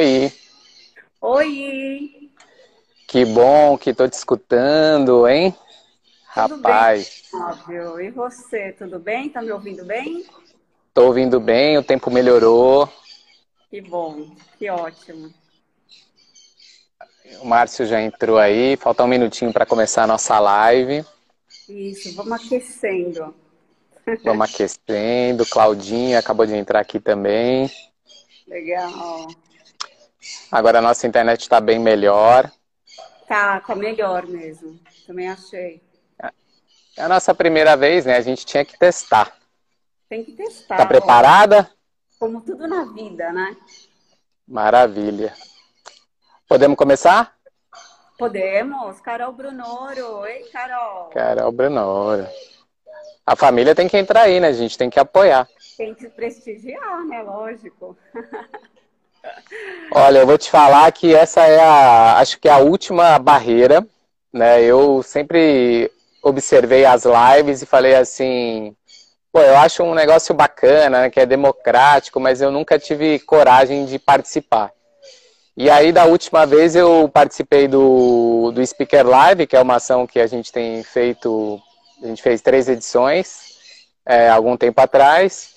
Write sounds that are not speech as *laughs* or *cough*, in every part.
Oi. Oi. Que bom que tô te escutando, hein? Tudo Rapaz. Bem. E você, tudo bem? Tá me ouvindo bem? Tô ouvindo bem, o tempo melhorou. Que bom, que ótimo. O Márcio já entrou aí, falta um minutinho para começar a nossa live. Isso, vamos aquecendo. *laughs* Vamos aquecendo. Claudinha acabou de entrar aqui também. Legal. Agora a nossa internet está bem melhor. Tá, tá melhor mesmo. Também achei. É a nossa primeira vez, né? A gente tinha que testar. Tem que testar. Tá preparada? Como tudo na vida, né? Maravilha. Podemos começar? Podemos. Carol Brunoro. Oi, Carol. Carol Brunoro. A família tem que entrar aí, né? A gente tem que apoiar. Tem que prestigiar, né? Lógico. *laughs* Olha, eu vou te falar que essa é a, acho que é a última barreira, né? Eu sempre observei as lives e falei assim, pô, eu acho um negócio bacana, né, que é democrático, mas eu nunca tive coragem de participar. E aí, da última vez, eu participei do, do Speaker Live, que é uma ação que a gente tem feito, a gente fez três edições, é, algum tempo atrás,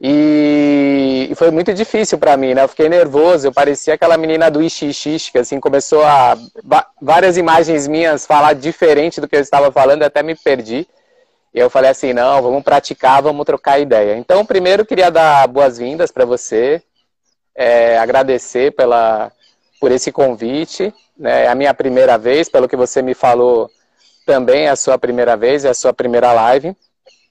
e, e foi muito difícil para mim, né? Eu fiquei nervoso, eu parecia aquela menina do Ixixix, que assim, começou a várias imagens minhas falar diferente do que eu estava falando, até me perdi. E eu falei assim, não, vamos praticar, vamos trocar ideia. Então, primeiro, queria dar boas-vindas para você, é, agradecer pela, por esse convite. Né? É a minha primeira vez, pelo que você me falou, também é a sua primeira vez, é a sua primeira live.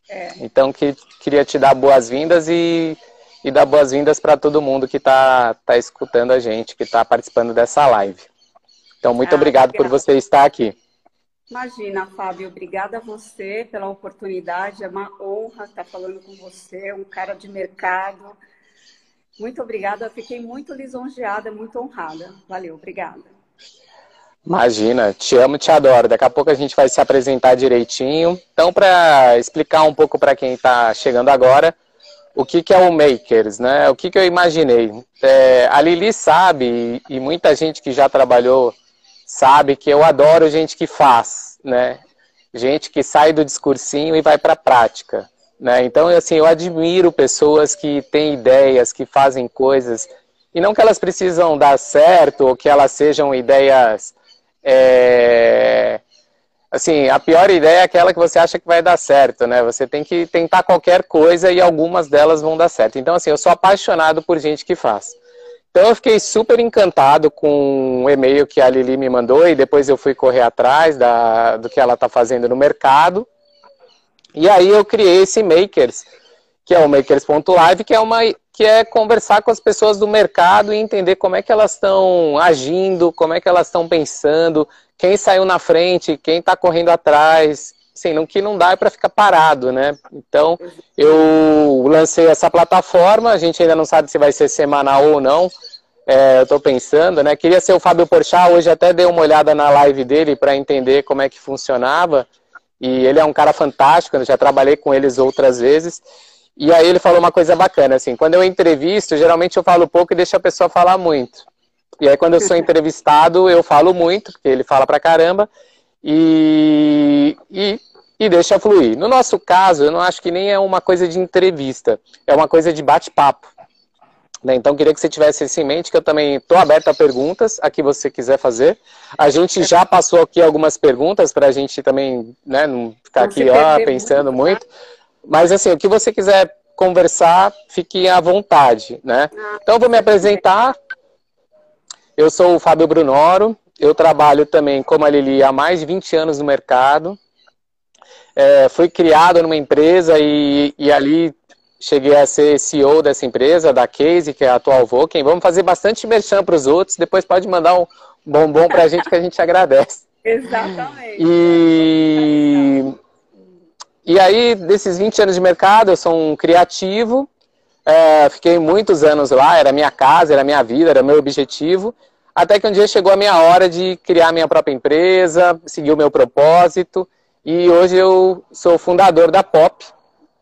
É. Então, que, queria te dar boas-vindas e, e dar boas-vindas para todo mundo que está tá escutando a gente, que está participando dessa live. Então, muito ah, obrigado obrigada. por você estar aqui. Imagina, Fábio, obrigada a você pela oportunidade. É uma honra estar falando com você, um cara de mercado. Muito obrigada, fiquei muito lisonjeada, muito honrada. Valeu, obrigada. Imagina, te amo, te adoro. Daqui a pouco a gente vai se apresentar direitinho. Então, para explicar um pouco para quem está chegando agora, o que, que é o Makers, né? O que, que eu imaginei? É, a Lili sabe, e muita gente que já trabalhou sabe que eu adoro gente que faz, né? Gente que sai do discursinho e vai para a prática. Né? Então, assim, eu admiro pessoas que têm ideias, que fazem coisas, e não que elas precisam dar certo ou que elas sejam ideias é... Assim, a pior ideia é aquela que você acha que vai dar certo, né? Você tem que tentar qualquer coisa e algumas delas vão dar certo. Então, assim, eu sou apaixonado por gente que faz. Então, eu fiquei super encantado com o e-mail que a Lili me mandou e depois eu fui correr atrás da, do que ela está fazendo no mercado. E aí eu criei esse Makers, que é o Makers.live, que é uma que é conversar com as pessoas do mercado e entender como é que elas estão agindo, como é que elas estão pensando, quem saiu na frente, quem está correndo atrás. Assim, não, que não dá é para ficar parado, né? Então, eu lancei essa plataforma, a gente ainda não sabe se vai ser semanal ou não, é, eu estou pensando, né? Queria ser o Fábio Porchat, hoje até dei uma olhada na live dele para entender como é que funcionava, e ele é um cara fantástico, eu já trabalhei com eles outras vezes, e aí ele falou uma coisa bacana, assim, quando eu entrevisto, geralmente eu falo pouco e deixo a pessoa falar muito. E aí quando eu sou *laughs* entrevistado, eu falo muito, porque ele fala pra caramba, e, e, e deixa fluir. No nosso caso, eu não acho que nem é uma coisa de entrevista, é uma coisa de bate-papo. Né? Então, queria que você tivesse isso em mente, que eu também estou aberto a perguntas, a que você quiser fazer. A gente já passou aqui algumas perguntas para a gente também né, não ficar não aqui ó, pensando muito. Tá? muito. Mas assim, o que você quiser conversar, fique à vontade, né? Então eu vou me apresentar. Eu sou o Fábio Brunoro, eu trabalho também como a Lili há mais de 20 anos no mercado. É, fui criado numa empresa e, e ali cheguei a ser CEO dessa empresa, da Case, que é a atual Voken. Vamos fazer bastante merchan para os outros, depois pode mandar um bombom para a gente que a gente agradece. *laughs* Exatamente. E e aí, desses 20 anos de mercado, eu sou um criativo, é, fiquei muitos anos lá, era minha casa, era minha vida, era meu objetivo, até que um dia chegou a minha hora de criar minha própria empresa, seguir o meu propósito, e hoje eu sou fundador da POP,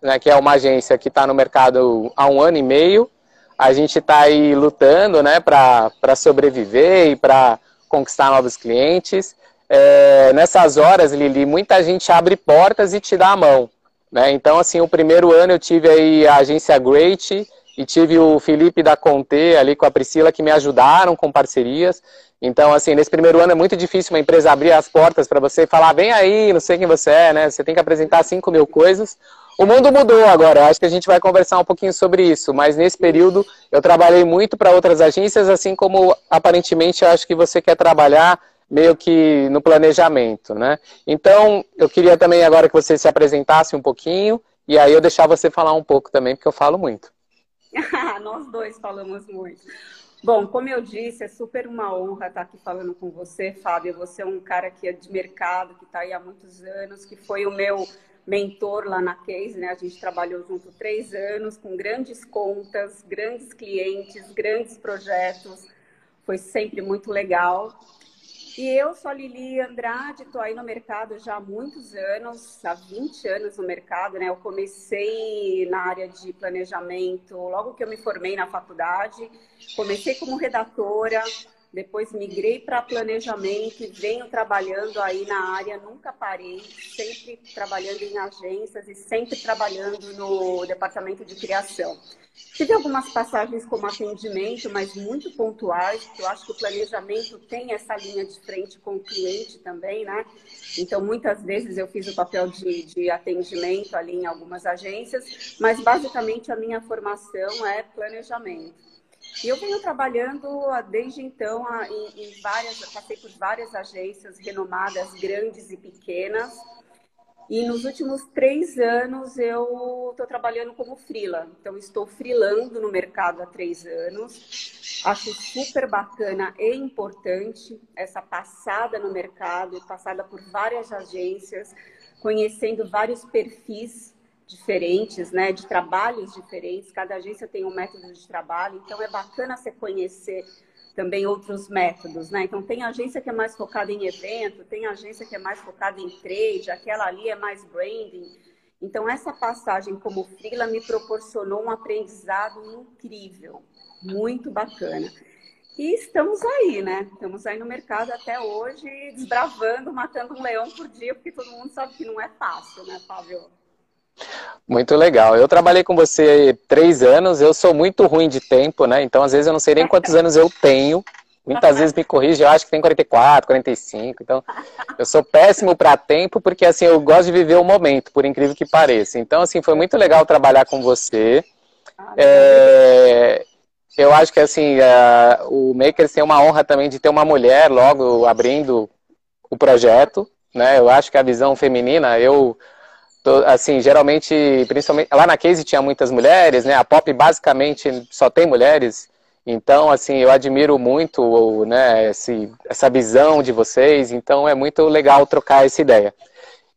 né, que é uma agência que está no mercado há um ano e meio. a gente está aí lutando né, para sobreviver e para conquistar novos clientes. É, nessas horas, Lili, muita gente abre portas e te dá a mão. Né? Então, assim, o primeiro ano eu tive aí a agência Great e tive o Felipe da Conte ali com a Priscila que me ajudaram com parcerias. Então, assim, nesse primeiro ano é muito difícil uma empresa abrir as portas para você falar, vem aí, não sei quem você é, né? Você tem que apresentar 5 mil coisas. O mundo mudou agora, acho que a gente vai conversar um pouquinho sobre isso, mas nesse período eu trabalhei muito para outras agências, assim como aparentemente eu acho que você quer trabalhar meio que no planejamento, né? Então, eu queria também agora que você se apresentasse um pouquinho, e aí eu deixar você falar um pouco também, porque eu falo muito. *laughs* Nós dois falamos muito. Bom, como eu disse, é super uma honra estar aqui falando com você, Fábio. Você é um cara que é de mercado, que está aí há muitos anos, que foi o meu mentor lá na Case, né? A gente trabalhou junto três anos com grandes contas, grandes clientes, grandes projetos. Foi sempre muito legal. E eu sou a Lili Andrade, estou aí no mercado já há muitos anos, há 20 anos no mercado, né? Eu comecei na área de planejamento logo que eu me formei na faculdade. Comecei como redatora, depois migrei para planejamento e venho trabalhando aí na área, nunca parei, sempre trabalhando em agências e sempre trabalhando no departamento de criação. Tive algumas passagens como atendimento, mas muito pontuais, porque eu acho que o planejamento tem essa linha de frente com o cliente também, né? Então, muitas vezes eu fiz o papel de, de atendimento ali em algumas agências, mas basicamente a minha formação é planejamento. E eu venho trabalhando desde então em, em várias, passei por várias agências renomadas, grandes e pequenas. E nos últimos três anos eu estou trabalhando como freela. Então estou freelando no mercado há três anos. Acho super bacana e importante essa passada no mercado, passada por várias agências, conhecendo vários perfis diferentes, né, de trabalhos diferentes. Cada agência tem um método de trabalho, então é bacana você conhecer também outros métodos, né? Então tem agência que é mais focada em evento, tem agência que é mais focada em trade, aquela ali é mais branding. Então essa passagem como freela me proporcionou um aprendizado incrível, muito bacana. E estamos aí, né? Estamos aí no mercado até hoje, desbravando, matando um leão por dia, porque todo mundo sabe que não é fácil, né, Fábio? Muito legal. Eu trabalhei com você três anos, eu sou muito ruim de tempo, né? Então, às vezes, eu não sei nem quantos anos eu tenho. Muitas vezes me corrige, eu acho que tem 44, 45. Então, eu sou péssimo para tempo, porque, assim, eu gosto de viver o momento, por incrível que pareça. Então, assim, foi muito legal trabalhar com você. É... Eu acho que, assim, o Makers tem uma honra também de ter uma mulher logo abrindo o projeto, né? Eu acho que a visão feminina, eu assim, geralmente, principalmente, lá na Case tinha muitas mulheres, né? A Pop basicamente só tem mulheres. Então, assim, eu admiro muito, né, esse, essa visão de vocês. Então, é muito legal trocar essa ideia.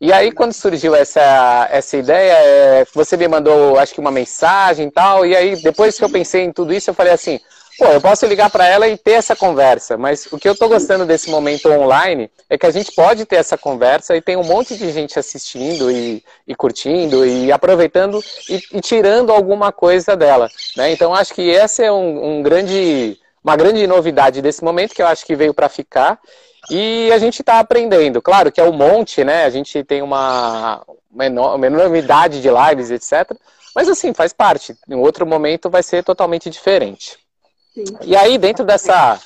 E aí, quando surgiu essa, essa ideia, é, você me mandou, acho que uma mensagem e tal. E aí, depois que eu pensei em tudo isso, eu falei assim: pô, eu posso ligar para ela e ter essa conversa, mas o que eu estou gostando desse momento online é que a gente pode ter essa conversa e tem um monte de gente assistindo e, e curtindo e aproveitando e, e, tirando alguma coisa dela, né? Então acho que essa é um, um grande, uma grande novidade desse momento que eu acho que veio para ficar e a gente está aprendendo. Claro que é um monte, né? A gente tem uma, uma enormidade de lives, etc. Mas assim, faz parte. Em outro momento vai ser totalmente diferente. E aí, dentro dessa,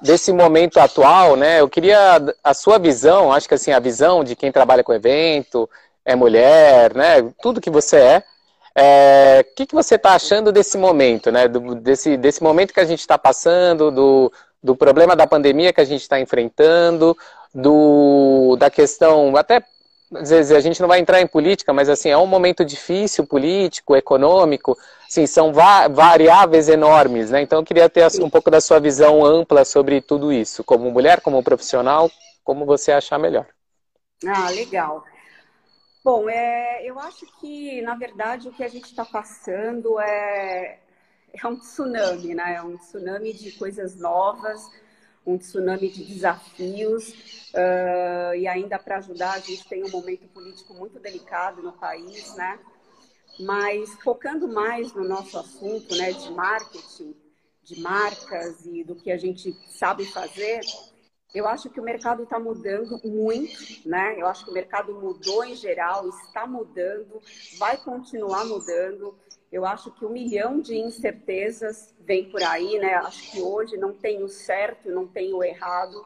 desse momento atual, né, eu queria a sua visão, acho que assim, a visão de quem trabalha com evento, é mulher, né, tudo que você é, o é, que, que você está achando desse momento, né, do, desse, desse momento que a gente está passando, do, do problema da pandemia que a gente está enfrentando, do, da questão, até às vezes a gente não vai entrar em política, mas assim, é um momento difícil, político, econômico, assim, são va variáveis enormes, né? Então eu queria ter um pouco da sua visão ampla sobre tudo isso, como mulher, como profissional, como você achar melhor. Ah, legal. Bom, é, eu acho que, na verdade, o que a gente está passando é, é um tsunami, né? É um tsunami de coisas novas, um tsunami de desafios. Uh, e ainda para ajudar, a gente tem um momento político muito delicado no país, né? Mas focando mais no nosso assunto né, de marketing, de marcas e do que a gente sabe fazer, eu acho que o mercado está mudando muito, né? Eu acho que o mercado mudou em geral, está mudando, vai continuar mudando. Eu acho que um milhão de incertezas vem por aí, né? Acho que hoje não tem o certo, não tem o errado.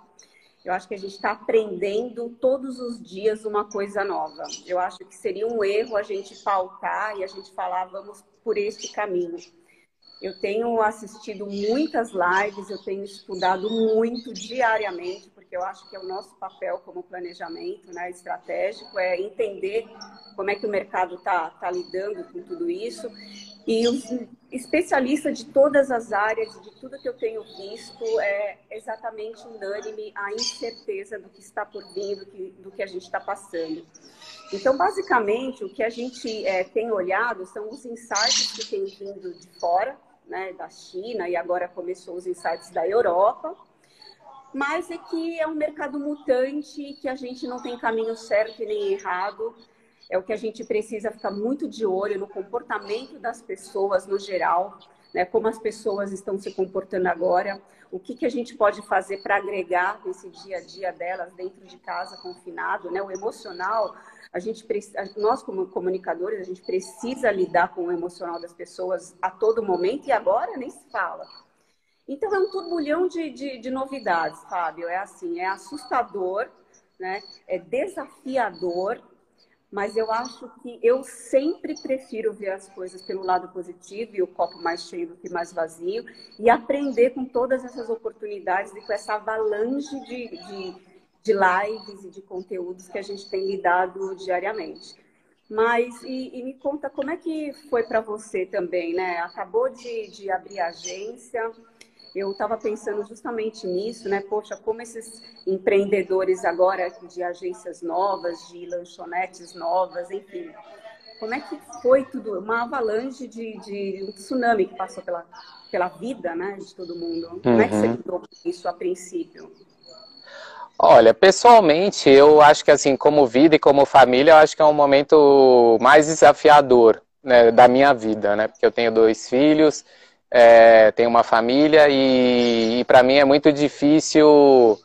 Eu acho que a gente está aprendendo todos os dias uma coisa nova. Eu acho que seria um erro a gente pautar e a gente falar, vamos por este caminho. Eu tenho assistido muitas lives, eu tenho estudado muito diariamente, porque eu acho que é o nosso papel como planejamento né, estratégico, é entender como é que o mercado está tá lidando com tudo isso. E os especialistas de todas as áreas, de tudo que eu tenho visto, é exatamente unânime a incerteza do que está por vir, do que, do que a gente está passando. Então, basicamente, o que a gente é, tem olhado são os insights que têm vindo de fora, né, da China, e agora começou os insights da Europa. Mas é que é um mercado mutante que a gente não tem caminho certo e nem errado. É o que a gente precisa ficar muito de olho no comportamento das pessoas no geral, né, como as pessoas estão se comportando agora, o que, que a gente pode fazer para agregar nesse dia a dia delas dentro de casa, confinado, né, o emocional a gente nós como comunicadores a gente precisa lidar com o emocional das pessoas a todo momento e agora nem se fala. Então é um turbulhão de, de, de novidades, Fábio. É assim, é assustador, né? É desafiador, mas eu acho que eu sempre prefiro ver as coisas pelo lado positivo e o copo mais cheio do que mais vazio e aprender com todas essas oportunidades e com essa avalanche de, de de lives e de conteúdos que a gente tem lidado diariamente. Mas, e, e me conta como é que foi para você também, né? Acabou de, de abrir agência, eu estava pensando justamente nisso, né? Poxa, como esses empreendedores agora de agências novas, de lanchonetes novas, enfim, como é que foi tudo? Uma avalanche de, de um tsunami que passou pela, pela vida, né, de todo mundo. Como é que você uhum. lidou com isso a princípio? Olha, pessoalmente, eu acho que assim, como vida e como família, eu acho que é um momento mais desafiador né, da minha vida, né? Porque eu tenho dois filhos, é, tenho uma família e, e para mim é muito difícil.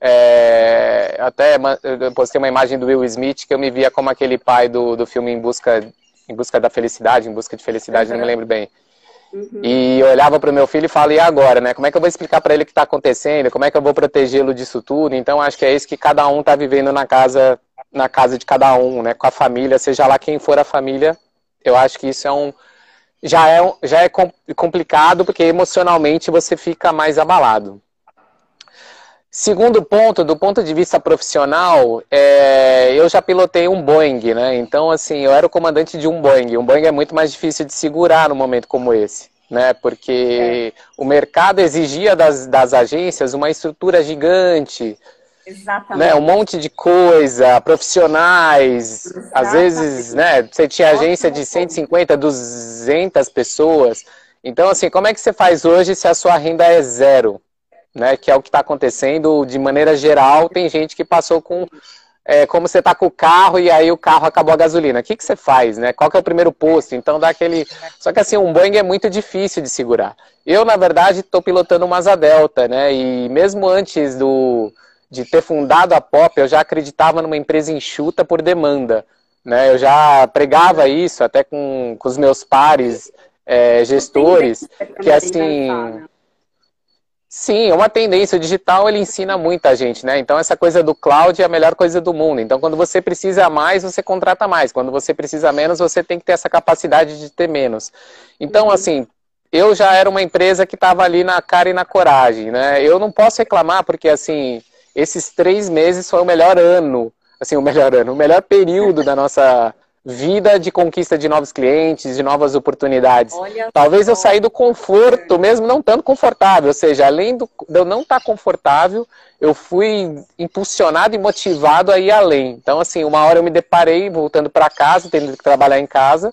É, até eu postei uma imagem do Will Smith que eu me via como aquele pai do, do filme Em Busca, em Busca da Felicidade, Em Busca de Felicidade, uhum. não me lembro bem. Uhum. E eu olhava para o meu filho e falava, e agora, né? Como é que eu vou explicar para ele o que está acontecendo? Como é que eu vou protegê-lo disso tudo? Então, acho que é isso que cada um está vivendo na casa, na casa de cada um, né? Com a família, seja lá quem for a família. Eu acho que isso é um já é, já é complicado porque emocionalmente você fica mais abalado. Segundo ponto, do ponto de vista profissional, é, eu já pilotei um Boeing, né? Então, assim, eu era o comandante de um Boeing. Um Boeing é muito mais difícil de segurar num momento como esse, né? Porque é. o mercado exigia das, das agências uma estrutura gigante, Exatamente. Né, um monte de coisa, profissionais, Exatamente. às vezes, né, você tinha agência de 150, 200 pessoas. Então, assim, como é que você faz hoje se a sua renda é zero? né? Que é o que está acontecendo de maneira geral. Tem gente que passou com é, como você está com o carro e aí o carro acabou a gasolina. O que, que você faz, né? Qual que é o primeiro posto? Então dá aquele. Só que assim, um Boeing é muito difícil de segurar. Eu, na verdade, estou pilotando uma Asa Delta, né? E mesmo antes do de ter fundado a Pop, eu já acreditava numa empresa enxuta por demanda. Né? Eu já pregava isso até com, com os meus pares é, gestores, que assim Sim, é uma tendência. O digital ele ensina muita gente, né? Então essa coisa do cloud é a melhor coisa do mundo. Então quando você precisa mais, você contrata mais. Quando você precisa menos, você tem que ter essa capacidade de ter menos. Então, uhum. assim, eu já era uma empresa que estava ali na cara e na coragem, né? Eu não posso reclamar porque, assim, esses três meses foi o melhor ano, assim, o melhor ano, o melhor período da nossa vida de conquista de novos clientes, de novas oportunidades. Olha Talvez só. eu saí do conforto, mesmo não tanto confortável, ou seja, além do, de eu não estar confortável, eu fui impulsionado e motivado a ir além. Então, assim, uma hora eu me deparei voltando para casa, tendo que trabalhar em casa,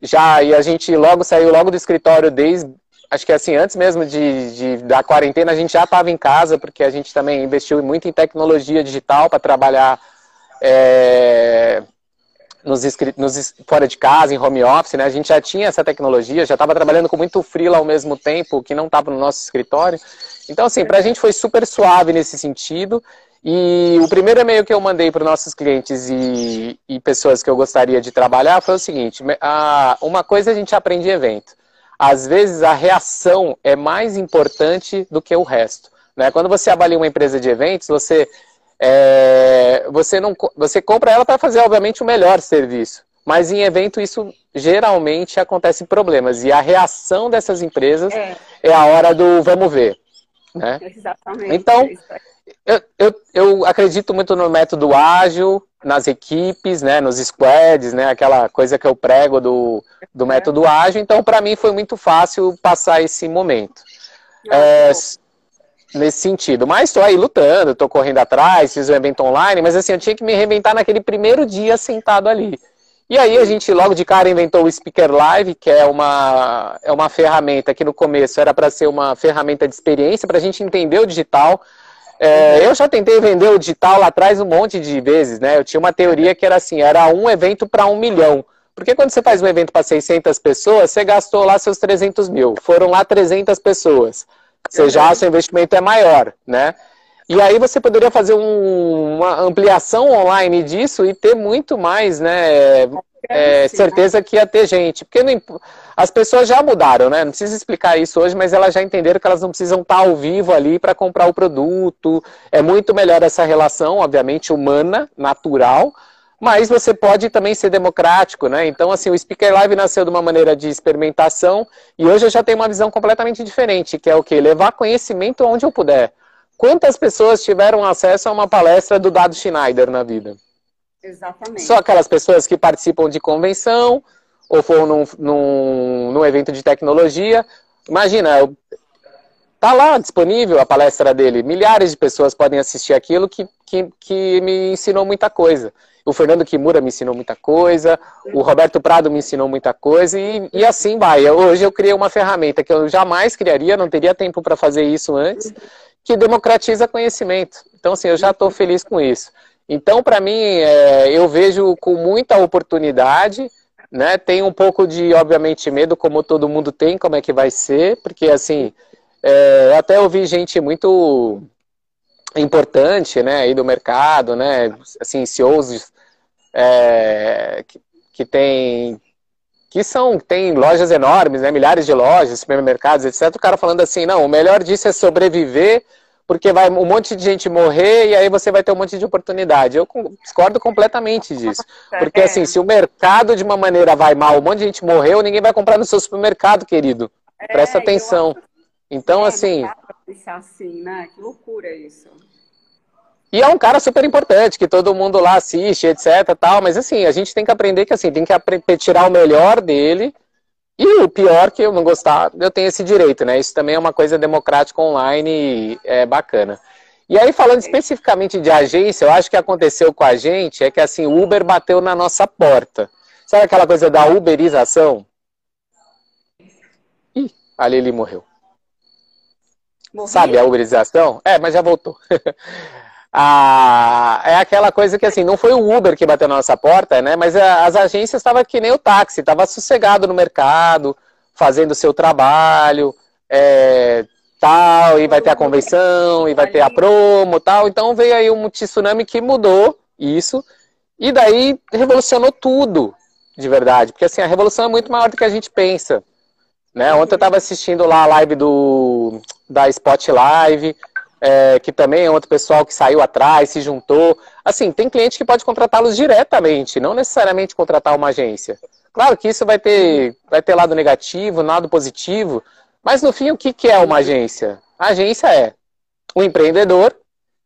já e a gente logo saiu logo do escritório desde acho que assim antes mesmo de, de da quarentena a gente já estava em casa porque a gente também investiu muito em tecnologia digital para trabalhar é, nos, nos, fora de casa, em home office, né? A gente já tinha essa tecnologia, já estava trabalhando com muito freela ao mesmo tempo, que não estava no nosso escritório. Então, assim, para a gente foi super suave nesse sentido. E o primeiro e-mail que eu mandei para os nossos clientes e, e, pessoas que eu gostaria de trabalhar foi o seguinte: a, uma coisa a gente aprende em evento. Às vezes a reação é mais importante do que o resto. Né? Quando você avalia uma empresa de eventos, você é, você, não, você compra ela para fazer, obviamente, o melhor serviço. Mas em evento isso geralmente acontece problemas. E a reação dessas empresas é, é a hora do vamos ver. Né? Exatamente. Então, eu, eu, eu, acredito muito no método ágil, nas equipes, né, nos squads, né, aquela coisa que eu prego do, do método ágil. Então, para mim, foi muito fácil passar esse momento. É, nesse sentido. Mas estou aí lutando, estou correndo atrás, fiz um evento online, mas assim, eu tinha que me reinventar naquele primeiro dia sentado ali. E aí a gente logo de cara inventou o Speaker Live, que é uma, é uma ferramenta que no começo era para ser uma ferramenta de experiência, para a gente entender o digital. É, eu já tentei vender o digital lá atrás um monte de vezes, né? Eu tinha uma teoria que era assim, era um evento para um milhão. Porque quando você faz um evento para 600 pessoas, você gastou lá seus 300 mil. Foram lá 300 pessoas. Você já, seu investimento é maior, né? E aí você poderia fazer um, uma ampliação online disso e ter muito mais, né? É, certeza que ia ter gente. Porque não, as pessoas já mudaram, né? Não precisa explicar isso hoje, mas elas já entenderam que elas não precisam estar ao vivo ali para comprar o produto. É muito melhor essa relação, obviamente, humana, natural, mas você pode também ser democrático, né? Então, assim, o Speaker Live nasceu de uma maneira de experimentação e hoje eu já tenho uma visão completamente diferente, que é o quê? Levar conhecimento onde eu puder. Quantas pessoas tiveram acesso a uma palestra do Dado Schneider na vida? Exatamente. Só aquelas pessoas que participam de convenção ou foram num, num, num evento de tecnologia. Imagina, tá lá disponível a palestra dele. Milhares de pessoas podem assistir aquilo que, que, que me ensinou muita coisa o Fernando Kimura me ensinou muita coisa, o Roberto Prado me ensinou muita coisa, e, e assim vai. Hoje eu criei uma ferramenta que eu jamais criaria, não teria tempo para fazer isso antes, que democratiza conhecimento. Então, assim, eu já estou feliz com isso. Então, para mim, é, eu vejo com muita oportunidade, né? Tem um pouco de, obviamente, medo, como todo mundo tem, como é que vai ser, porque, assim, é, até ouvi gente muito importante, né, aí do mercado, né, assim, CEOs é, que, que tem que são tem lojas enormes, né, milhares de lojas, supermercados, etc. O cara falando assim, não, o melhor disso é sobreviver, porque vai um monte de gente morrer e aí você vai ter um monte de oportunidade. Eu discordo completamente disso, *laughs* porque assim, se o mercado de uma maneira vai mal, um monte de gente morreu, ninguém vai comprar no seu supermercado, querido. Presta é, atenção. Então, é, assim. assim, né? Que loucura isso. E é um cara super importante, que todo mundo lá assiste, etc, tal, mas assim, a gente tem que aprender que assim, tem que tirar o melhor dele e o pior que eu não gostar, eu tenho esse direito, né? Isso também é uma coisa democrática online é bacana. E aí, falando especificamente de agência, eu acho que aconteceu com a gente é que assim, o Uber bateu na nossa porta. Sabe aquela coisa da uberização? Ih, ali ele morreu. Morri? Sabe a uberização? É, mas já voltou. *laughs* Ah, é aquela coisa que assim, não foi o Uber que bateu na nossa porta, né? Mas as agências estavam que nem o táxi, estava sossegado no mercado, fazendo o seu trabalho, é, tal, e vai ter a convenção, e vai ter a promo, tal. Então veio aí um tsunami que mudou isso, e daí revolucionou tudo, de verdade. Porque assim, a revolução é muito maior do que a gente pensa. Né? Ontem eu estava assistindo lá a live do, da Spot Live, é, que também é outro pessoal que saiu atrás, se juntou. Assim, tem cliente que pode contratá-los diretamente, não necessariamente contratar uma agência. Claro que isso vai ter, vai ter lado negativo, lado positivo, mas no fim, o que, que é uma agência? A agência é um empreendedor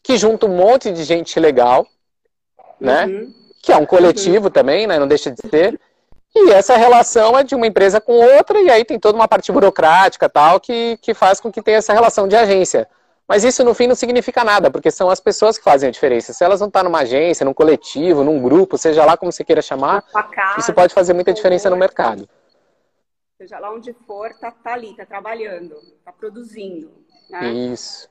que junta um monte de gente legal, né? Uhum. Que é um coletivo uhum. também, né? Não deixa de ser. E essa relação é de uma empresa com outra, e aí tem toda uma parte burocrática tal que, que faz com que tenha essa relação de agência. Mas isso no fim não significa nada, porque são as pessoas que fazem a diferença. Se elas não estão tá numa agência, num coletivo, num grupo, seja lá como você queira chamar, casa, isso pode fazer muita diferença no mercado. Seja lá onde for, tá, tá ali, tá trabalhando, tá produzindo. Né? Isso.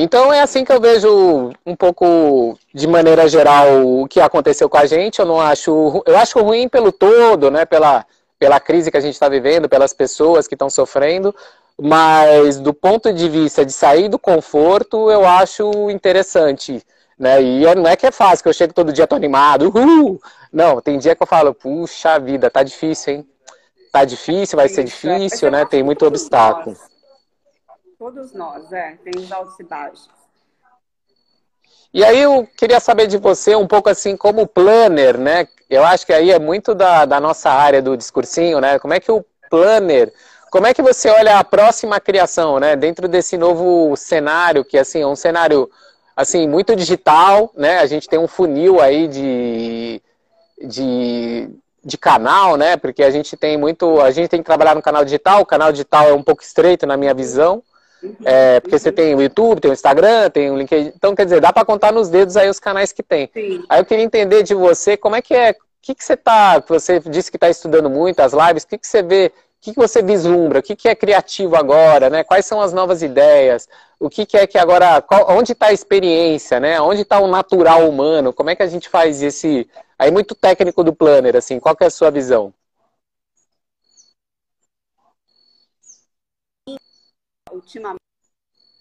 Então é assim que eu vejo um pouco de maneira geral o que aconteceu com a gente. Eu não acho, eu acho ruim pelo todo, né? Pela, pela crise que a gente está vivendo, pelas pessoas que estão sofrendo. Mas do ponto de vista de sair do conforto, eu acho interessante. Né? E é, não é que é fácil, que eu chego todo dia tô animado, uhul! Não, tem dia que eu falo, puxa vida, tá difícil, hein? Tá difícil, vai ser difícil, né? Tem muito obstáculo. Todos nós, é, tem os altos e baixos. E aí eu queria saber de você um pouco assim como planner, né? Eu acho que aí é muito da, da nossa área do discursinho, né? Como é que o planner, como é que você olha a próxima criação, né? Dentro desse novo cenário, que assim, é um cenário assim, muito digital, né? A gente tem um funil aí de, de, de canal, né? Porque a gente tem muito, a gente tem que trabalhar no canal digital, o canal digital é um pouco estreito na minha visão, é, porque você tem o YouTube, tem o Instagram, tem o LinkedIn. Então, quer dizer, dá para contar nos dedos aí os canais que tem. Sim. Aí eu queria entender de você como é que é. O que, que você tá. Você disse que está estudando muito as lives, o que, que você vê, que, que você vislumbra, o que, que é criativo agora, né? Quais são as novas ideias? O que, que é que agora. Qual, onde está a experiência, né? Onde está o natural humano? Como é que a gente faz esse. Aí muito técnico do planner, assim, qual que é a sua visão? ultimamente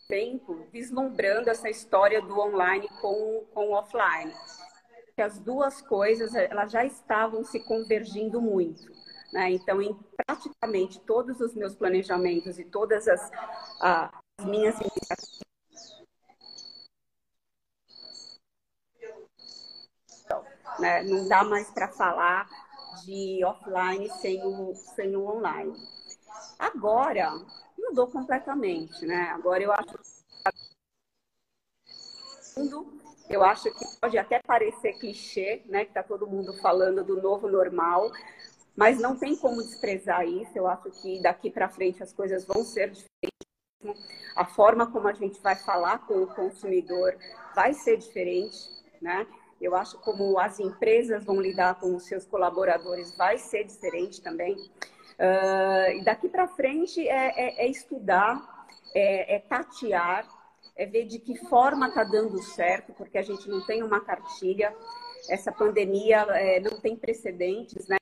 tempo vislumbrando essa história do online com, com o offline. Que as duas coisas elas já estavam se convergindo muito. Né? Então, em praticamente todos os meus planejamentos e todas as, as minhas iniciativas, né? não dá mais para falar de offline sem o, sem o online. Agora, mudou completamente, né? Agora eu acho eu acho que pode até parecer clichê, né? Que tá todo mundo falando do novo normal, mas não tem como desprezar isso. Eu acho que daqui para frente as coisas vão ser diferentes. A forma como a gente vai falar com o consumidor vai ser diferente, né? Eu acho como as empresas vão lidar com os seus colaboradores vai ser diferente também. Uh, e daqui para frente é, é, é estudar, é, é, tatear, é ver de que forma está dando certo, porque a gente não tem uma cartilha. Essa pandemia é, não tem precedentes, né?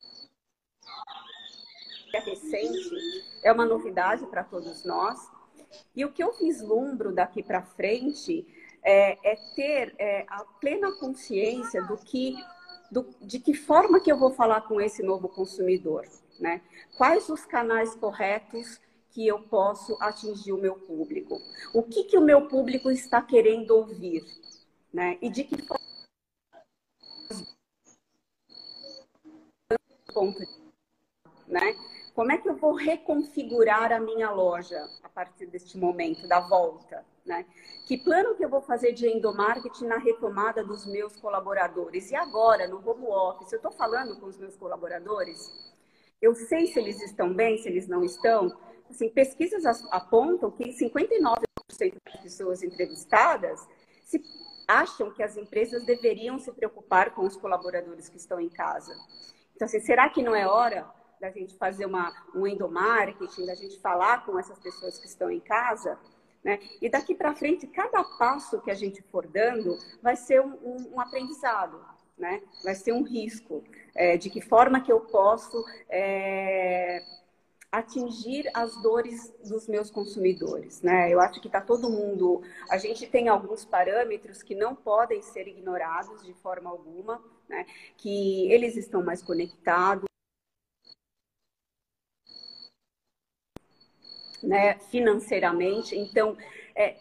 É recente, é uma novidade para todos nós. E o que eu vislumbro daqui para frente é, é ter é, a plena consciência do que, do, de que forma que eu vou falar com esse novo consumidor. Né? Quais os canais corretos que eu posso atingir o meu público? O que, que o meu público está querendo ouvir? Né? E de que forma né? Como é que eu vou reconfigurar a minha loja a partir deste momento da volta? Né? Que plano que eu vou fazer de endomarketing na retomada dos meus colaboradores? E agora, no home office, eu estou falando com os meus colaboradores? Eu sei se eles estão bem, se eles não estão. Assim, pesquisas apontam que 59% das pessoas entrevistadas se acham que as empresas deveriam se preocupar com os colaboradores que estão em casa. Então, assim, será que não é hora da gente fazer uma, um endomarketing, da gente falar com essas pessoas que estão em casa? Né? E daqui para frente, cada passo que a gente for dando vai ser um, um, um aprendizado né? Vai ser um risco. É, de que forma que eu posso é, atingir as dores dos meus consumidores, né? Eu acho que está todo mundo. A gente tem alguns parâmetros que não podem ser ignorados de forma alguma, né? Que eles estão mais conectados. Né, financeiramente, então é,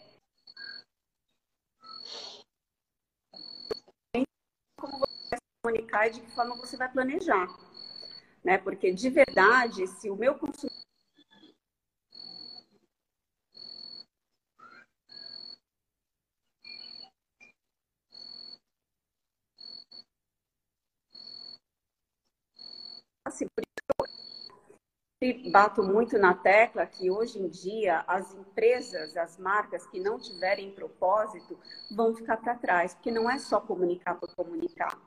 comunicar e de que forma você vai planejar. Né? Porque, de verdade, se o meu consumidor assim, bato muito na tecla que hoje em dia as empresas, as marcas que não tiverem propósito vão ficar para trás, porque não é só comunicar por comunicar.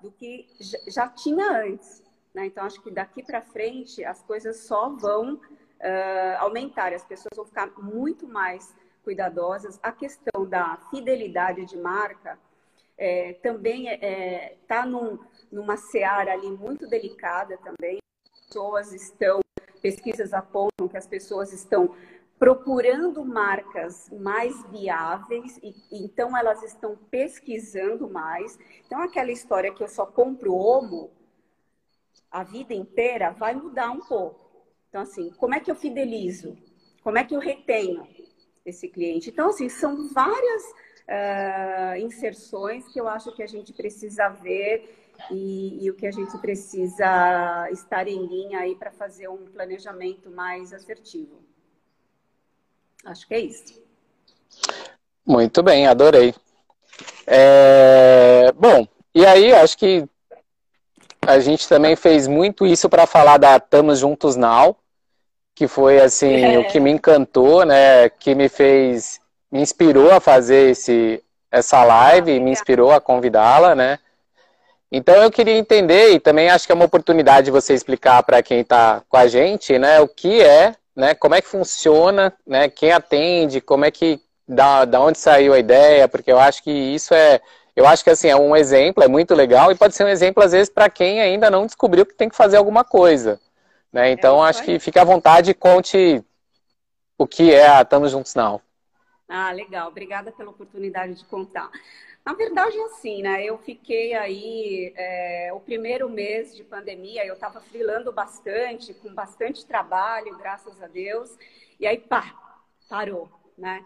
do que já tinha antes. Né? Então, acho que daqui para frente as coisas só vão uh, aumentar, as pessoas vão ficar muito mais cuidadosas. A questão da fidelidade de marca é, também está é, tá num, numa seara ali muito delicada também. As pessoas estão, pesquisas apontam que as pessoas estão procurando marcas mais viáveis e então elas estão pesquisando mais. Então aquela história que eu só compro Omo a vida inteira vai mudar um pouco. Então assim, como é que eu fidelizo? Como é que eu retenho esse cliente? Então assim, são várias uh, inserções que eu acho que a gente precisa ver e, e, o que a gente precisa estar em linha aí para fazer um planejamento mais assertivo. Acho que é isso. Muito bem, adorei. É... Bom, e aí acho que a gente também fez muito isso para falar da Tamo Juntos Now, que foi assim é. o que me encantou, né? Que me fez, me inspirou a fazer esse essa live, me inspirou a convidá-la, né? Então eu queria entender e também acho que é uma oportunidade de você explicar para quem está com a gente, né? O que é né? Como é que funciona, né? Quem atende, como é que da, da onde saiu a ideia, porque eu acho que isso é, eu acho que assim é um exemplo, é muito legal e pode ser um exemplo às vezes para quem ainda não descobriu que tem que fazer alguma coisa, né? Então é acho que fique à vontade e conte o que é a Tamo Juntos Now. Ah, legal. Obrigada pela oportunidade de contar. Na verdade, assim, né? Eu fiquei aí é, o primeiro mês de pandemia, eu estava frilando bastante, com bastante trabalho, graças a Deus. E aí, pá, parou, né?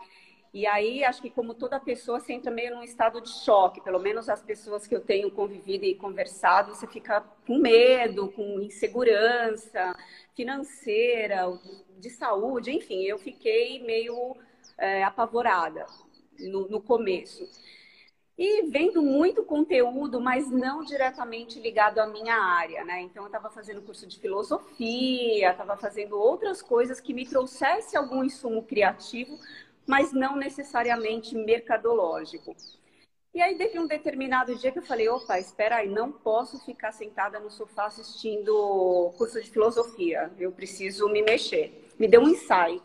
E aí, acho que como toda pessoa, você entra meio num estado de choque. Pelo menos as pessoas que eu tenho convivido e conversado, você fica com medo, com insegurança financeira, de saúde, enfim. Eu fiquei meio é, apavorada no, no começo. E vendo muito conteúdo, mas não diretamente ligado à minha área, né? Então, eu estava fazendo curso de filosofia, estava fazendo outras coisas que me trouxesse algum insumo criativo, mas não necessariamente mercadológico. E aí, teve um determinado dia que eu falei: opa, espera aí, não posso ficar sentada no sofá assistindo curso de filosofia, eu preciso me mexer. Me deu um insight.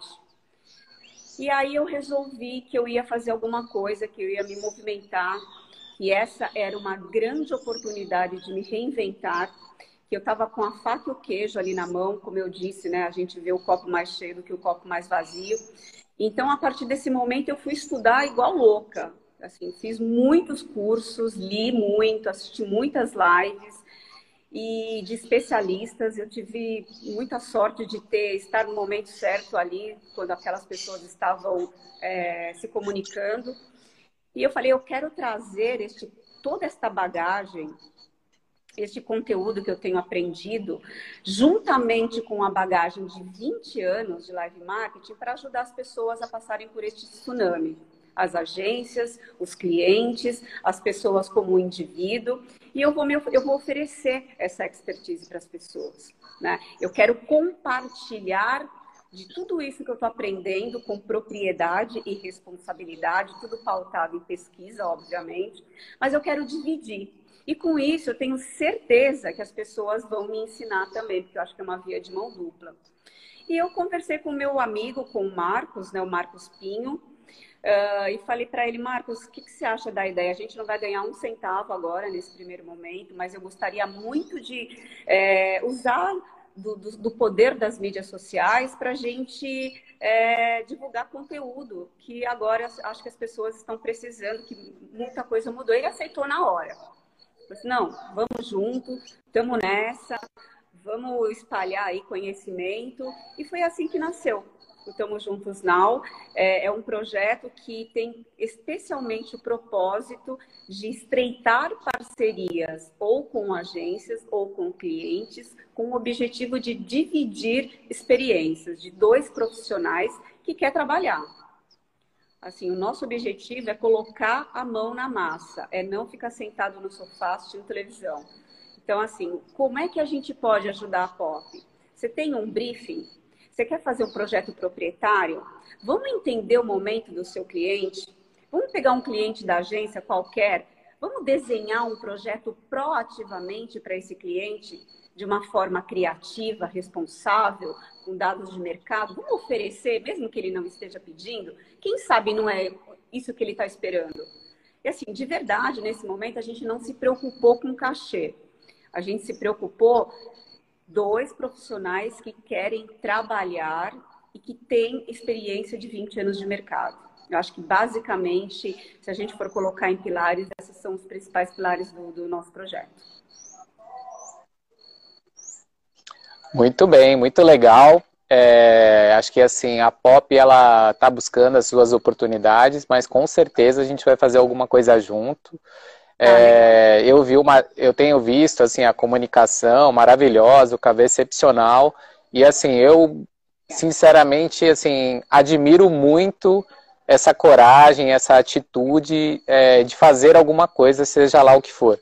E aí eu resolvi que eu ia fazer alguma coisa, que eu ia me movimentar, e essa era uma grande oportunidade de me reinventar, que eu estava com a faca e o queijo ali na mão, como eu disse, né? A gente vê o copo mais cheio do que o copo mais vazio. Então, a partir desse momento, eu fui estudar igual louca. Assim, fiz muitos cursos, li muito, assisti muitas lives, e de especialistas. Eu tive muita sorte de ter estar no momento certo ali, quando aquelas pessoas estavam é, se comunicando. E eu falei, eu quero trazer este, toda esta bagagem, este conteúdo que eu tenho aprendido, juntamente com a bagagem de 20 anos de live marketing, para ajudar as pessoas a passarem por este tsunami as agências, os clientes, as pessoas como indivíduo, e eu vou, me, eu vou oferecer essa expertise para as pessoas. Né? Eu quero compartilhar de tudo isso que eu estou aprendendo com propriedade e responsabilidade, tudo pautado em pesquisa, obviamente, mas eu quero dividir. E com isso eu tenho certeza que as pessoas vão me ensinar também, porque eu acho que é uma via de mão dupla. E eu conversei com o meu amigo, com o Marcos, né, o Marcos Pinho, Uh, e falei para ele, Marcos, o que, que, você acha da ideia? A gente não vai ganhar um centavo agora, nesse primeiro momento, mas eu gostaria muito de é, usar do, do, do, poder das mídias sociais para a gente é, divulgar conteúdo, que agora acho que as pessoas estão precisando, que muita coisa mudou. Ele aceitou na hora. Disse, não, vamos junto, estamos nessa, vamos espalhar aí conhecimento. E foi assim que nasceu o Tamo Juntos Now é, é um projeto que tem especialmente o propósito de estreitar parcerias ou com agências ou com clientes, com o objetivo de dividir experiências de dois profissionais que quer trabalhar. Assim, o nosso objetivo é colocar a mão na massa, é não ficar sentado no sofá assistindo televisão. Então, assim, como é que a gente pode ajudar a POP? Você tem um briefing você quer fazer um projeto proprietário? Vamos entender o momento do seu cliente? Vamos pegar um cliente da agência qualquer, vamos desenhar um projeto proativamente para esse cliente de uma forma criativa, responsável, com dados de mercado, vamos oferecer, mesmo que ele não esteja pedindo, quem sabe não é isso que ele está esperando. E assim, de verdade, nesse momento, a gente não se preocupou com cachê. A gente se preocupou dois profissionais que querem trabalhar e que têm experiência de 20 anos de mercado. Eu acho que, basicamente, se a gente for colocar em pilares, esses são os principais pilares do, do nosso projeto. Muito bem, muito legal. É, acho que assim a Pop ela está buscando as suas oportunidades, mas com certeza a gente vai fazer alguma coisa junto. É, eu vi uma, eu tenho visto assim a comunicação maravilhosa, o KV excepcional e assim eu sinceramente assim admiro muito essa coragem, essa atitude é, de fazer alguma coisa, seja lá o que for.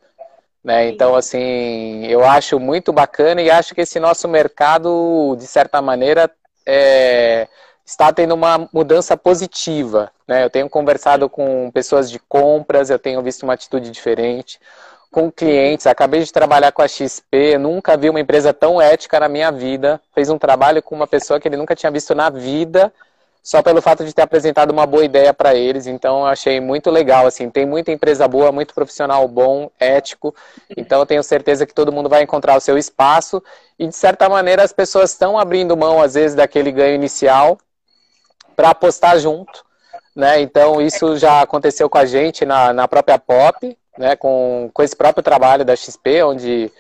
Né? Então, assim, eu acho muito bacana e acho que esse nosso mercado, de certa maneira, é, está tendo uma mudança positiva. Né? Eu tenho conversado com pessoas de compras, eu tenho visto uma atitude diferente. Com clientes, acabei de trabalhar com a XP, nunca vi uma empresa tão ética na minha vida. Fez um trabalho com uma pessoa que ele nunca tinha visto na vida só pelo fato de ter apresentado uma boa ideia para eles. Então, eu achei muito legal. Assim, tem muita empresa boa, muito profissional bom, ético. Então, eu tenho certeza que todo mundo vai encontrar o seu espaço. E, de certa maneira, as pessoas estão abrindo mão, às vezes, daquele ganho inicial para apostar junto. Né? Então, isso já aconteceu com a gente na, na própria Pop, né? com, com esse próprio trabalho da XP, onde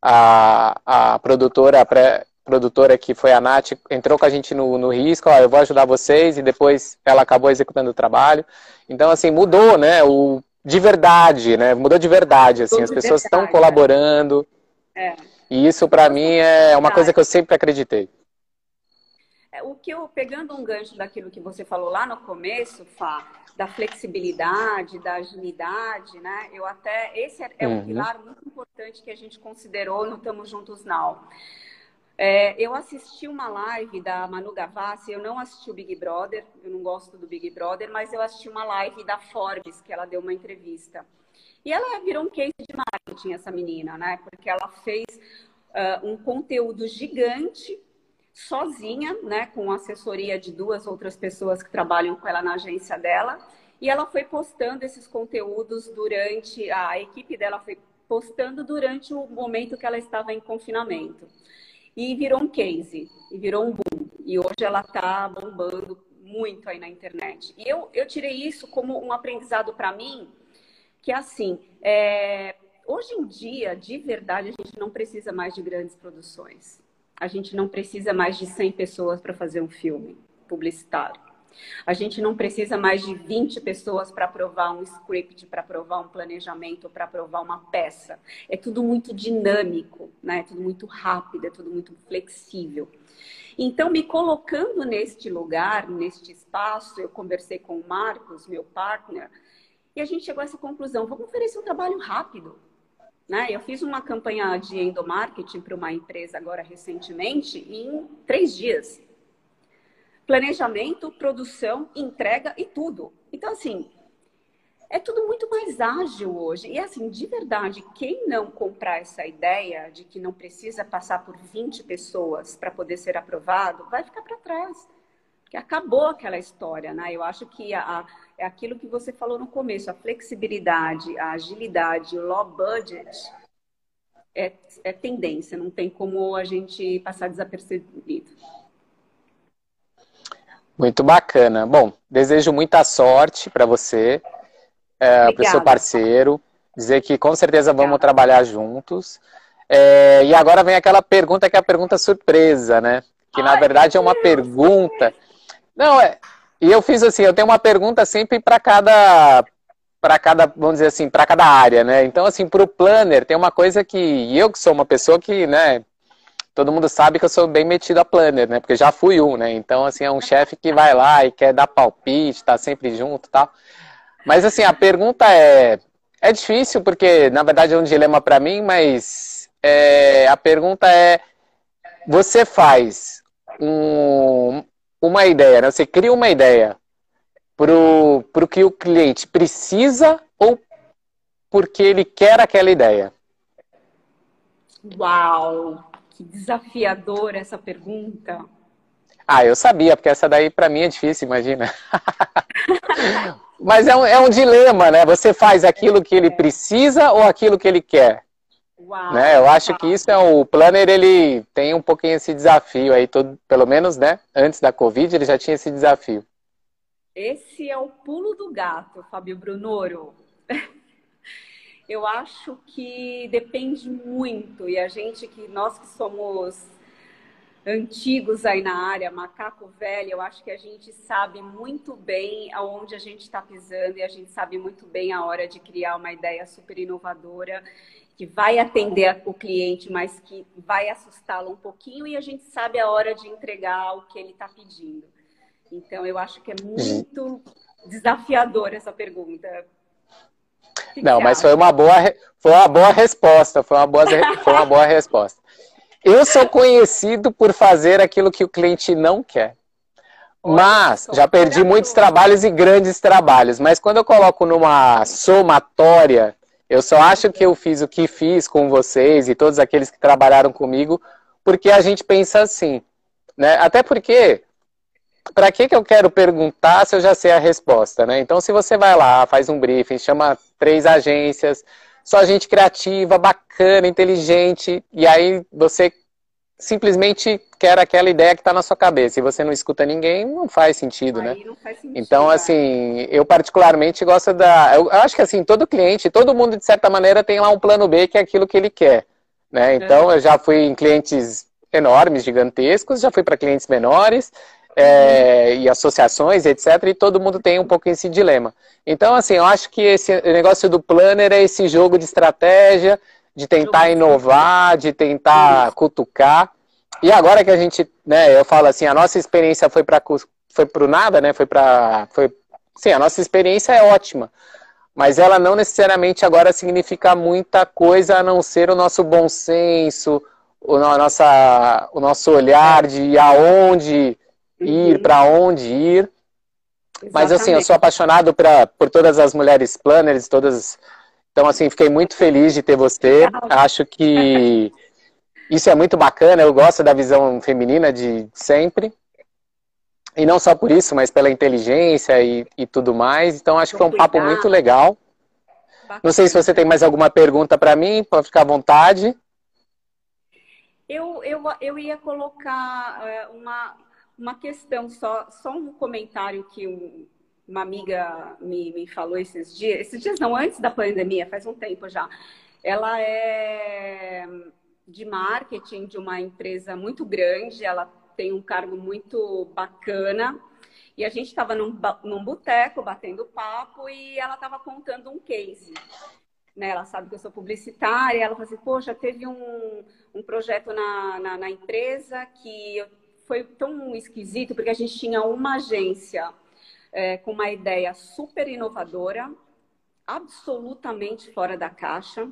a, a produtora pré, produtora que foi a Nath, entrou com a gente no, no risco, ó, eu vou ajudar vocês, e depois ela acabou executando o trabalho. Então, assim, mudou, né? O, de verdade, né? Mudou de verdade, assim, as pessoas estão é. colaborando. É. E isso, para mim, é uma coisa que eu sempre acreditei. É, o que eu, pegando um gancho daquilo que você falou lá no começo, Fá, da flexibilidade, da agilidade, né? Eu até, esse é, é um uhum. pilar muito importante que a gente considerou no Tamo Juntos Now. É, eu assisti uma live da Manu Gavassi, eu não assisti o Big Brother, eu não gosto do Big Brother, mas eu assisti uma live da Forbes, que ela deu uma entrevista. E ela virou um case de marketing, essa menina, né? Porque ela fez uh, um conteúdo gigante, sozinha, né? Com assessoria de duas outras pessoas que trabalham com ela na agência dela. E ela foi postando esses conteúdos durante, a equipe dela foi postando durante o momento que ela estava em confinamento e virou um case, e virou um boom. E hoje ela está bombando muito aí na internet. E eu, eu tirei isso como um aprendizado para mim, que é assim, é, hoje em dia, de verdade, a gente não precisa mais de grandes produções. A gente não precisa mais de 100 pessoas para fazer um filme publicitário. A gente não precisa mais de 20 pessoas para aprovar um script, para aprovar um planejamento, para aprovar uma peça. É tudo muito dinâmico, né? é tudo muito rápido, é tudo muito flexível. Então, me colocando neste lugar, neste espaço, eu conversei com o Marcos, meu partner, e a gente chegou a essa conclusão: vamos oferecer um trabalho rápido. Né? Eu fiz uma campanha de endomarketing para uma empresa agora recentemente em três dias planejamento, produção, entrega e tudo. Então, assim, é tudo muito mais ágil hoje. E, assim, de verdade, quem não comprar essa ideia de que não precisa passar por 20 pessoas para poder ser aprovado, vai ficar para trás. Porque acabou aquela história, né? Eu acho que a, é aquilo que você falou no começo, a flexibilidade, a agilidade, o low budget é, é tendência, não tem como a gente passar desapercebido. Muito bacana. Bom, desejo muita sorte para você, é, para o seu parceiro. Dizer que com certeza vamos Obrigada. trabalhar juntos. É, e agora vem aquela pergunta que é a pergunta surpresa, né? Que na Ai, verdade é uma pergunta. Não, é. E eu fiz assim, eu tenho uma pergunta sempre para cada para cada, vamos dizer assim, para cada área, né? Então, assim, para o planner, tem uma coisa que eu que sou uma pessoa que, né, todo mundo sabe que eu sou bem metido a planner, né? Porque já fui um, né? Então, assim, é um chefe que vai lá e quer dar palpite, tá sempre junto tal. Mas, assim, a pergunta é... É difícil porque, na verdade, é um dilema para mim, mas é... a pergunta é... Você faz um... uma ideia, né? Você cria uma ideia pro, pro que o cliente precisa ou porque ele quer aquela ideia? Uau, que desafiadora essa pergunta. Ah, eu sabia, porque essa daí para mim é difícil, imagina. *laughs* Mas é um, é um dilema, né? Você faz aquilo que ele precisa ou aquilo que ele quer? Uau, né? Eu acho que isso é o planner, ele tem um pouquinho esse desafio aí, todo, pelo menos, né? Antes da Covid, ele já tinha esse desafio. Esse é o pulo do gato, Fábio Brunoro. *laughs* Eu acho que depende muito, e a gente que nós que somos antigos aí na área, macaco velho, eu acho que a gente sabe muito bem aonde a gente está pisando e a gente sabe muito bem a hora de criar uma ideia super inovadora que vai atender o cliente, mas que vai assustá-lo um pouquinho e a gente sabe a hora de entregar o que ele está pedindo. Então, eu acho que é muito desafiador essa pergunta. Não, mas foi uma boa, foi uma boa resposta, foi uma boa, foi uma boa resposta. Eu sou conhecido por fazer aquilo que o cliente não quer. Mas já perdi muitos trabalhos e grandes trabalhos. Mas quando eu coloco numa somatória, eu só acho que eu fiz o que fiz com vocês e todos aqueles que trabalharam comigo, porque a gente pensa assim. Né? Até porque, para que, que eu quero perguntar se eu já sei a resposta? Né? Então, se você vai lá, faz um briefing, chama três agências, só gente criativa, bacana, inteligente, e aí você simplesmente quer aquela ideia que está na sua cabeça e você não escuta ninguém, não faz sentido, né? Não faz sentido, então, assim, eu particularmente gosto da. Eu acho que assim, todo cliente, todo mundo, de certa maneira, tem lá um plano B, que é aquilo que ele quer. Né? Então, é. eu já fui em clientes enormes, gigantescos, já fui para clientes menores é, e associações, etc. E todo mundo tem um pouco esse dilema. Então, assim, eu acho que esse negócio do planner é esse jogo de estratégia, de tentar inovar, de tentar cutucar. E agora que a gente, né, eu falo assim, a nossa experiência foi para foi pro nada, né? Foi para foi sim, a nossa experiência é ótima. Mas ela não necessariamente agora significa muita coisa a não ser o nosso bom senso, o, nossa, o nosso olhar de aonde ir, uhum. para onde ir. Exatamente. Mas assim, eu sou apaixonado pra, por todas as mulheres planners, todas. Então, assim, fiquei muito feliz de ter você. Acho que isso é muito bacana. Eu gosto da visão feminina de sempre. E não só por isso, mas pela inteligência e, e tudo mais. Então, acho que foi um papo muito legal. Não sei se você tem mais alguma pergunta para mim, pode ficar à vontade. Eu, eu, eu ia colocar é, uma, uma questão, só, só um comentário que um, uma amiga me, me falou esses dias, esses dias não, antes da pandemia, faz um tempo já. Ela é de marketing de uma empresa muito grande, ela tem um cargo muito bacana. E a gente estava num, num boteco batendo papo e ela estava contando um case. Né? Ela sabe que eu sou publicitária. Ela falou assim: Poxa, teve um, um projeto na, na, na empresa que foi tão esquisito porque a gente tinha uma agência é, com uma ideia super inovadora, absolutamente fora da caixa,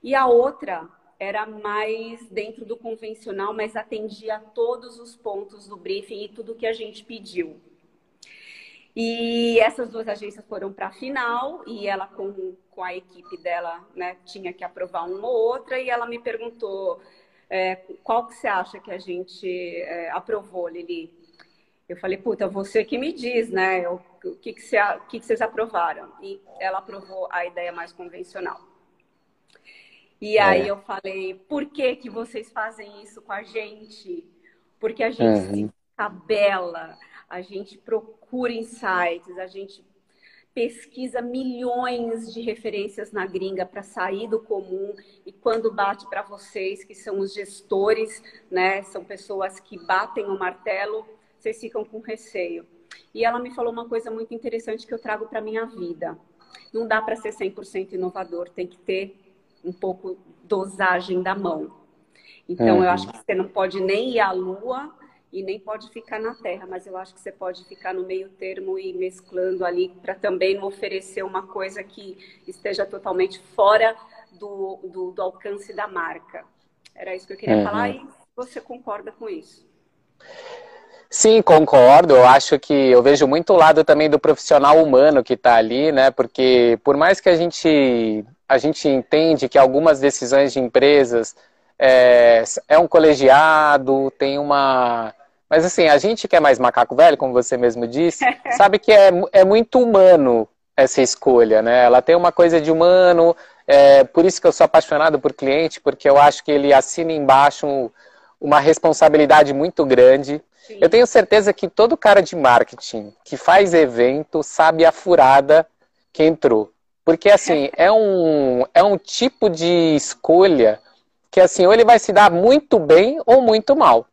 e a outra era mais dentro do convencional, mas atendia a todos os pontos do briefing e tudo que a gente pediu. E essas duas agências foram para a final e ela com, com a equipe dela né, tinha que aprovar uma ou outra e ela me perguntou é, qual que você acha que a gente é, aprovou, Lili? Eu falei, puta, você que me diz, né? O, o que, que, o que, que vocês aprovaram? E ela aprovou a ideia mais convencional. E é. aí eu falei, por que, que vocês fazem isso com a gente? Porque a gente uhum. se tabela, a gente procura insights, a gente pesquisa milhões de referências na gringa para sair do comum e quando bate para vocês, que são os gestores, né, são pessoas que batem o martelo, vocês ficam com receio. E ela me falou uma coisa muito interessante que eu trago para minha vida. Não dá para ser 100% inovador, tem que ter um pouco dosagem da mão. Então, uhum. eu acho que você não pode nem ir à lua e nem pode ficar na terra, mas eu acho que você pode ficar no meio termo e mesclando ali para também não oferecer uma coisa que esteja totalmente fora do, do, do alcance da marca. Era isso que eu queria uhum. falar e você concorda com isso? Sim, concordo. Eu acho que eu vejo muito o lado também do profissional humano que está ali, né? Porque por mais que a gente a gente entende que algumas decisões de empresas é, é um colegiado, tem uma mas assim, a gente que é mais macaco velho, como você mesmo disse, *laughs* sabe que é, é muito humano essa escolha, né? Ela tem uma coisa de humano, é, por isso que eu sou apaixonado por cliente, porque eu acho que ele assina embaixo uma responsabilidade muito grande. Sim. Eu tenho certeza que todo cara de marketing que faz evento sabe a furada que entrou. Porque, assim, *laughs* é um, é um tipo de escolha que, assim, ou ele vai se dar muito bem ou muito mal.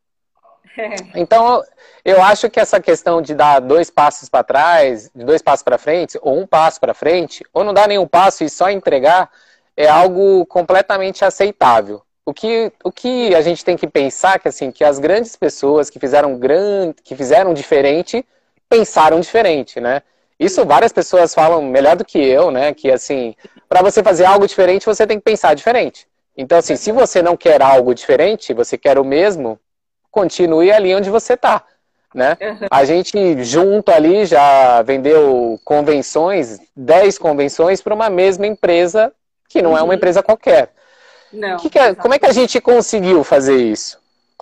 Então, eu acho que essa questão de dar dois passos para trás, dois passos para frente, ou um passo para frente, ou não dar nenhum passo e só entregar, é algo completamente aceitável. O que, o que a gente tem que pensar que assim que as grandes pessoas que fizeram grande, que fizeram diferente, pensaram diferente, né? Isso várias pessoas falam melhor do que eu, né? Que assim, para você fazer algo diferente, você tem que pensar diferente. Então, assim, se você não quer algo diferente, você quer o mesmo, continue ali onde você está. Né? Uhum. A gente junto ali já vendeu convenções, 10 convenções para uma mesma empresa que não uhum. é uma uhum. empresa qualquer. Não, que que é, como é que a gente conseguiu fazer isso?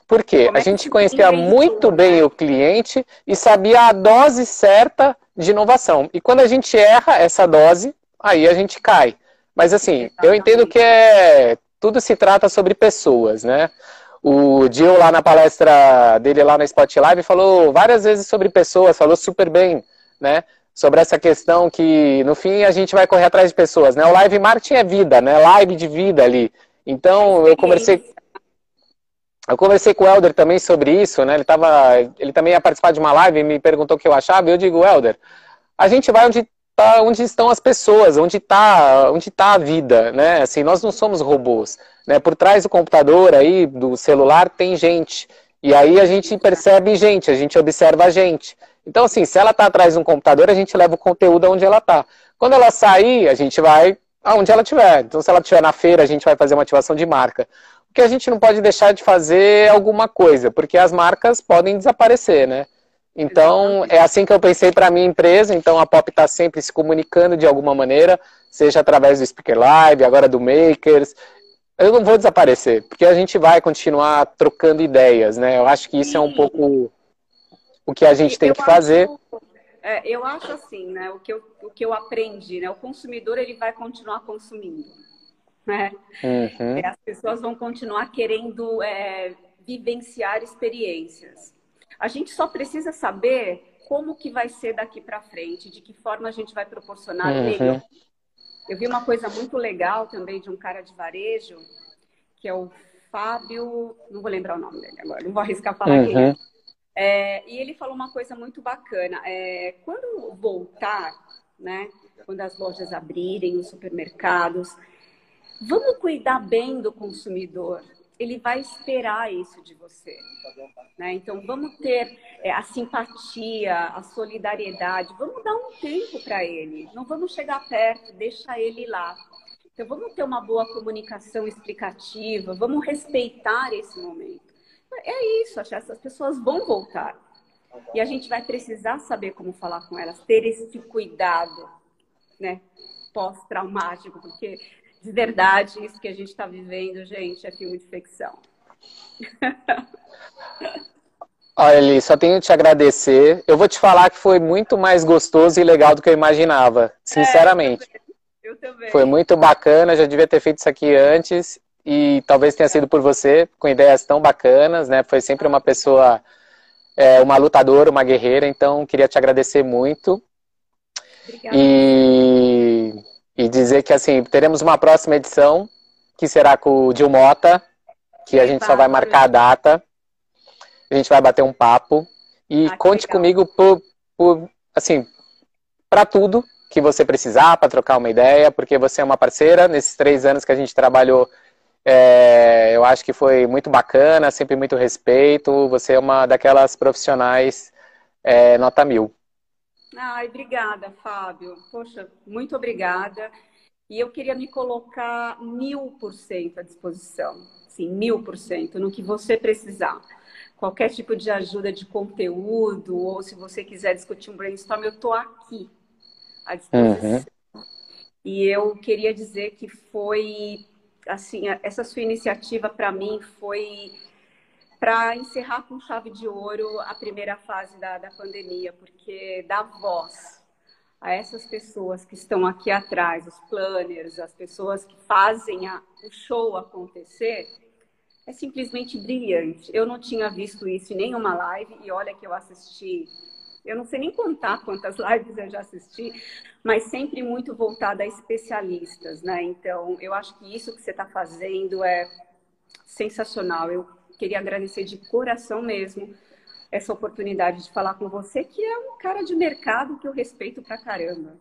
Por quê? a gente conhecia muito bem né? o cliente e sabia a dose certa de inovação. E quando a gente erra essa dose, aí a gente cai. Mas assim, Exatamente. eu entendo que é tudo se trata sobre pessoas, né? O Dio lá na palestra dele lá na Spot Live falou várias vezes sobre pessoas, falou super bem, né? Sobre essa questão que no fim a gente vai correr atrás de pessoas, né? O live marketing é vida, né? Live de vida ali. Então eu conversei eu conversei com o Helder também sobre isso, né? Ele tava, ele também ia participar de uma live e me perguntou o que eu achava, e eu digo, Helder, a gente vai onde tá, onde estão as pessoas, onde está onde tá a vida, né? Assim, nós não somos robôs, né? Por trás do computador aí, do celular, tem gente. E aí a gente percebe gente, a gente observa a gente. Então, assim, se ela está atrás de um computador, a gente leva o conteúdo onde ela está. Quando ela sair, a gente vai aonde ela estiver. Então, se ela estiver na feira, a gente vai fazer uma ativação de marca. Porque a gente não pode deixar de fazer alguma coisa, porque as marcas podem desaparecer, né? Então, é assim que eu pensei para a minha empresa. Então, a Pop está sempre se comunicando de alguma maneira, seja através do Speaker Live, agora do Makers. Eu não vou desaparecer, porque a gente vai continuar trocando ideias, né? Eu acho que isso é um pouco o que a gente tem que fazer. É, eu acho assim, né? O que eu, o que eu aprendi, né? O consumidor ele vai continuar consumindo, né? Uhum. É, as pessoas vão continuar querendo é, vivenciar experiências. A gente só precisa saber como que vai ser daqui para frente, de que forma a gente vai proporcionar uhum. Eu vi uma coisa muito legal também de um cara de varejo, que é o Fábio, não vou lembrar o nome dele agora, não vou arriscar falar uhum. quem é. É. E ele falou uma coisa muito bacana. É, quando voltar, né, quando as lojas abrirem, os supermercados, vamos cuidar bem do consumidor ele vai esperar isso de você. Né? Então, vamos ter é, a simpatia, a solidariedade, vamos dar um tempo para ele. Não vamos chegar perto, deixa ele lá. Então, vamos ter uma boa comunicação explicativa, vamos respeitar esse momento. É isso, que essas pessoas vão voltar. E a gente vai precisar saber como falar com elas, ter esse cuidado, né? Pós-traumático, porque de verdade, isso que a gente está vivendo, gente, é filme de ficção. *laughs* Olha, Eli, só tenho que te agradecer. Eu vou te falar que foi muito mais gostoso e legal do que eu imaginava, sinceramente. É, eu, também. eu também. Foi muito bacana, já devia ter feito isso aqui antes e talvez tenha sido por você, com ideias tão bacanas, né? Foi sempre uma pessoa, é, uma lutadora, uma guerreira, então queria te agradecer muito. Obrigada. E e dizer que assim teremos uma próxima edição que será com o Dilmota, que a gente só vai marcar a data. A gente vai bater um papo e ah, conte legal. comigo por, por assim para tudo que você precisar para trocar uma ideia, porque você é uma parceira nesses três anos que a gente trabalhou. É, eu acho que foi muito bacana, sempre muito respeito. Você é uma daquelas profissionais é, nota mil. Ai, obrigada, Fábio. Poxa, muito obrigada. E eu queria me colocar mil por cento à disposição. Sim, mil por cento, no que você precisar. qualquer tipo de ajuda de conteúdo, ou se você quiser discutir um brainstorm, eu estou aqui à disposição. Uhum. E eu queria dizer que foi, assim, essa sua iniciativa para mim foi para encerrar com chave de ouro a primeira fase da, da pandemia, porque dá voz a essas pessoas que estão aqui atrás, os planners, as pessoas que fazem a, o show acontecer, é simplesmente brilhante. Eu não tinha visto isso em nenhuma live e olha que eu assisti, eu não sei nem contar quantas *laughs* lives eu já assisti, mas sempre muito voltada a especialistas, né? Então, eu acho que isso que você está fazendo é sensacional. Eu queria agradecer de coração mesmo essa oportunidade de falar com você, que é um cara de mercado que eu respeito pra caramba.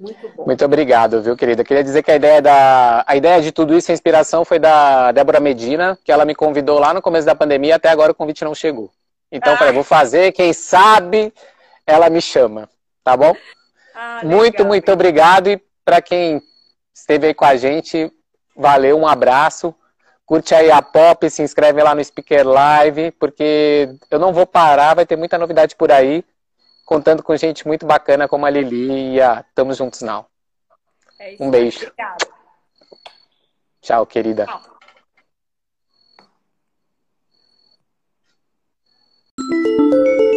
Muito bom. Muito obrigado, viu, querida? Queria dizer que a ideia, da, a ideia de tudo isso, a inspiração foi da Débora Medina, que ela me convidou lá no começo da pandemia, até agora o convite não chegou. Então, ah. falei, vou fazer, quem sabe ela me chama, tá bom? Ah, muito, muito obrigado. E para quem esteve aí com a gente, valeu, um abraço. Curte aí a Pop, se inscreve lá no Speaker Live, porque eu não vou parar, vai ter muita novidade por aí, contando com gente muito bacana como a Lili e a Tamo Juntos Now. É um beijo. Obrigada. Tchau, querida. Tchau. Música